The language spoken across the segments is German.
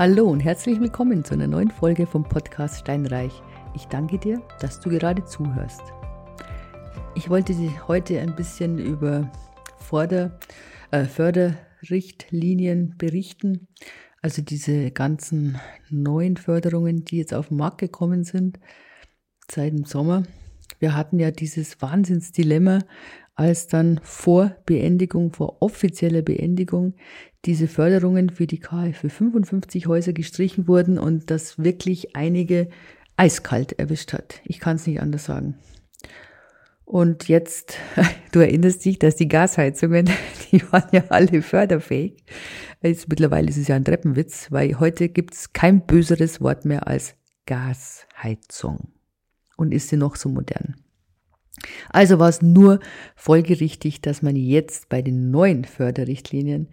Hallo und herzlich willkommen zu einer neuen Folge vom Podcast Steinreich. Ich danke dir, dass du gerade zuhörst. Ich wollte dir heute ein bisschen über Vorder-, äh, Förderrichtlinien berichten. Also diese ganzen neuen Förderungen, die jetzt auf den Markt gekommen sind seit dem Sommer. Wir hatten ja dieses Wahnsinnsdilemma, als dann vor Beendigung, vor offizieller Beendigung, diese Förderungen für die KfW 55 Häuser gestrichen wurden und das wirklich einige eiskalt erwischt hat. Ich kann es nicht anders sagen. Und jetzt, du erinnerst dich, dass die Gasheizungen, die waren ja alle förderfähig. Jetzt mittlerweile ist es ja ein Treppenwitz, weil heute gibt es kein böseres Wort mehr als Gasheizung. Und ist sie noch so modern. Also war es nur folgerichtig, dass man jetzt bei den neuen Förderrichtlinien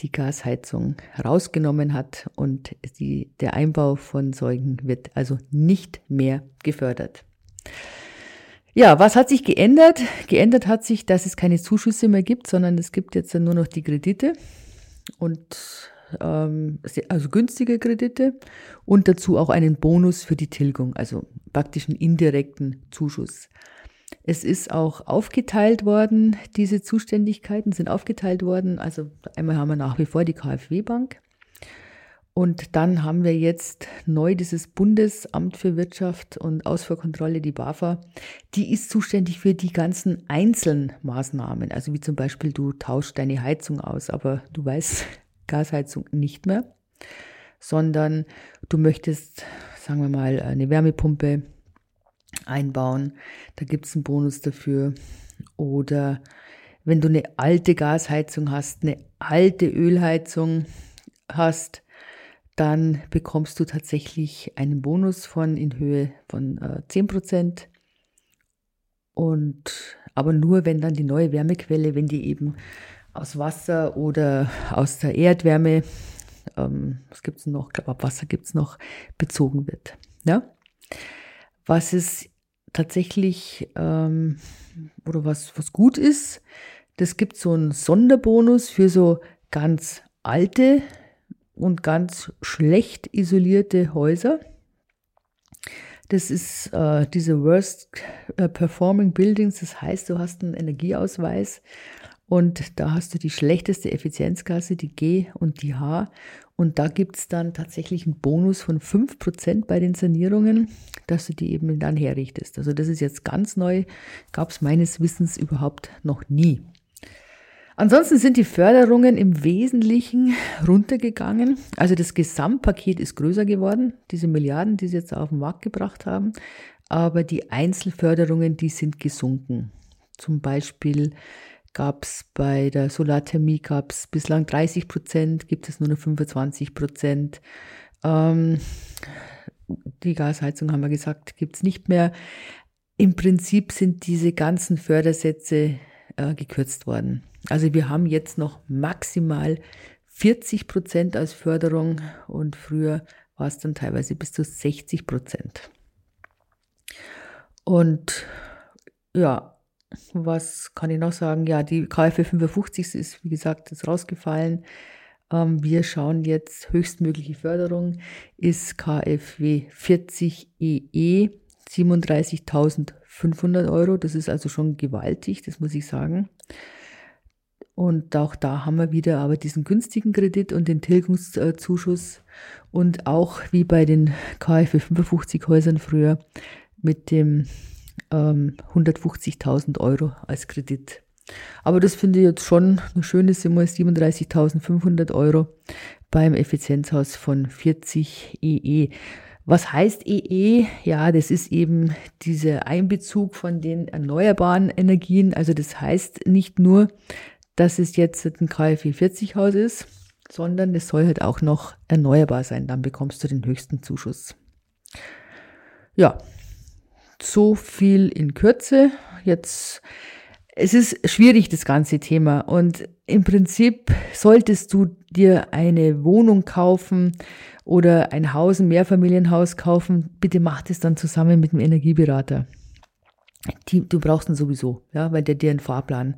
die Gasheizung rausgenommen hat und die, der Einbau von Säugen wird also nicht mehr gefördert. Ja, was hat sich geändert? Geändert hat sich, dass es keine Zuschüsse mehr gibt, sondern es gibt jetzt nur noch die Kredite und ähm, also günstige Kredite und dazu auch einen Bonus für die Tilgung, also praktisch einen indirekten Zuschuss. Es ist auch aufgeteilt worden, diese Zuständigkeiten sind aufgeteilt worden. Also einmal haben wir nach wie vor die KfW-Bank und dann haben wir jetzt neu dieses Bundesamt für Wirtschaft und Ausfuhrkontrolle, die BAFA, die ist zuständig für die ganzen einzelnen Maßnahmen. Also wie zum Beispiel, du tauschst deine Heizung aus, aber du weißt Gasheizung nicht mehr, sondern du möchtest, sagen wir mal, eine Wärmepumpe einbauen. Da gibt es einen Bonus dafür. Oder wenn du eine alte Gasheizung hast, eine alte Ölheizung hast, dann bekommst du tatsächlich einen Bonus von in Höhe von äh, 10%. Und aber nur, wenn dann die neue Wärmequelle, wenn die eben aus Wasser oder aus der Erdwärme, ähm, was gibt es noch, ich glaube, ab Wasser gibt es noch, bezogen wird. Ja? Was es tatsächlich ähm, oder was, was gut ist, das gibt so einen Sonderbonus für so ganz alte und ganz schlecht isolierte Häuser. Das ist äh, diese Worst äh, Performing Buildings, das heißt, du hast einen Energieausweis und da hast du die schlechteste Effizienzklasse, die G und die H. Und da gibt es dann tatsächlich einen Bonus von 5% bei den Sanierungen, dass du die eben dann herrichtest. Also das ist jetzt ganz neu, gab es meines Wissens überhaupt noch nie. Ansonsten sind die Förderungen im Wesentlichen runtergegangen. Also das Gesamtpaket ist größer geworden, diese Milliarden, die sie jetzt auf den Markt gebracht haben. Aber die Einzelförderungen, die sind gesunken. Zum Beispiel gab es bei der Solarthermie gab bislang 30 Prozent, gibt es nur noch 25 Prozent. Ähm, die Gasheizung haben wir gesagt, gibt es nicht mehr. Im Prinzip sind diese ganzen Fördersätze äh, gekürzt worden. Also wir haben jetzt noch maximal 40 Prozent als Förderung und früher war es dann teilweise bis zu 60 Prozent. Und ja, was kann ich noch sagen? Ja, die KfW 55 ist, wie gesagt, ist rausgefallen. Ähm, wir schauen jetzt höchstmögliche Förderung ist KfW 40 EE 37.500 Euro. Das ist also schon gewaltig, das muss ich sagen. Und auch da haben wir wieder aber diesen günstigen Kredit und den Tilgungszuschuss und auch wie bei den KfW 55 Häusern früher mit dem ähm, 150.000 Euro als Kredit. Aber das finde ich jetzt schon eine schöne Summe, 37.500 Euro beim Effizienzhaus von 40 EE. Was heißt EE? Ja, das ist eben dieser Einbezug von den erneuerbaren Energien. Also das heißt nicht nur, dass es jetzt ein KfW 40 Haus ist, sondern es soll halt auch noch erneuerbar sein. Dann bekommst du den höchsten Zuschuss. Ja, so viel in Kürze. Jetzt, es ist schwierig, das ganze Thema. Und im Prinzip solltest du dir eine Wohnung kaufen oder ein Haus, ein Mehrfamilienhaus kaufen. Bitte mach das dann zusammen mit dem Energieberater. Die, du brauchst ihn sowieso, ja, weil der dir einen Fahrplan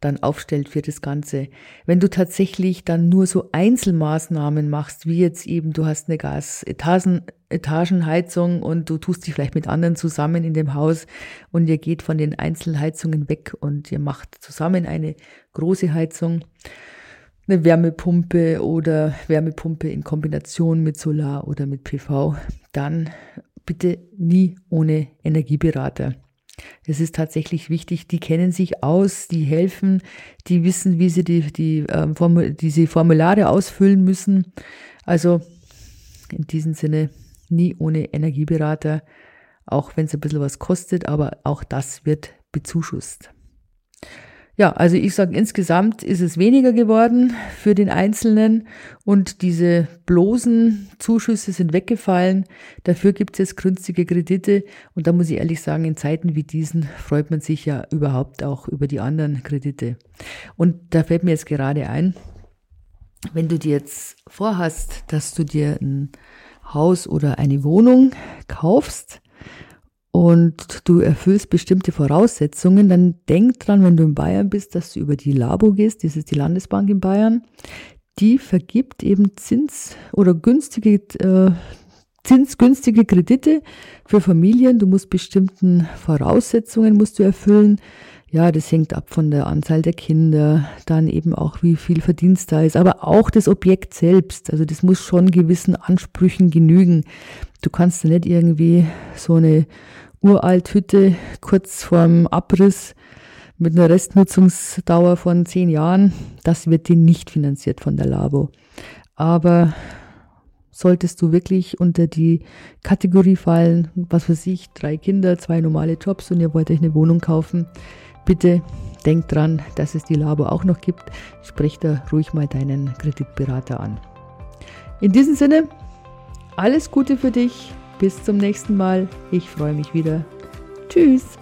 dann aufstellt für das Ganze. Wenn du tatsächlich dann nur so Einzelmaßnahmen machst, wie jetzt eben, du hast eine Gas-Etagenheizung und du tust dich vielleicht mit anderen zusammen in dem Haus und ihr geht von den Einzelheizungen weg und ihr macht zusammen eine große Heizung, eine Wärmepumpe oder Wärmepumpe in Kombination mit Solar oder mit PV, dann bitte nie ohne Energieberater. Es ist tatsächlich wichtig, die kennen sich aus, die helfen, die wissen, wie sie die, die, ähm, Formul diese Formulare ausfüllen müssen. Also in diesem Sinne nie ohne Energieberater, auch wenn es ein bisschen was kostet, aber auch das wird bezuschusst. Ja, also ich sage, insgesamt ist es weniger geworden für den Einzelnen und diese bloßen Zuschüsse sind weggefallen. Dafür gibt es jetzt günstige Kredite und da muss ich ehrlich sagen, in Zeiten wie diesen freut man sich ja überhaupt auch über die anderen Kredite. Und da fällt mir jetzt gerade ein, wenn du dir jetzt vorhast, dass du dir ein Haus oder eine Wohnung kaufst, und du erfüllst bestimmte Voraussetzungen, dann denk dran, wenn du in Bayern bist, dass du über die Labo gehst, das ist die Landesbank in Bayern, die vergibt eben Zins oder günstige äh, zinsgünstige Kredite für Familien. Du musst bestimmten Voraussetzungen musst du erfüllen. Ja, das hängt ab von der Anzahl der Kinder, dann eben auch wie viel Verdienst da ist, aber auch das Objekt selbst. Also das muss schon gewissen Ansprüchen genügen. Du kannst ja nicht irgendwie so eine uralt Hütte kurz vorm Abriss mit einer Restnutzungsdauer von zehn Jahren, das wird dir nicht finanziert von der Labo. Aber solltest du wirklich unter die Kategorie fallen, was weiß ich, drei Kinder, zwei normale Jobs und ihr wollt euch eine Wohnung kaufen, bitte denk dran, dass es die Labo auch noch gibt. Sprich da ruhig mal deinen Kreditberater an. In diesem Sinne, alles Gute für dich. Bis zum nächsten Mal. Ich freue mich wieder. Tschüss.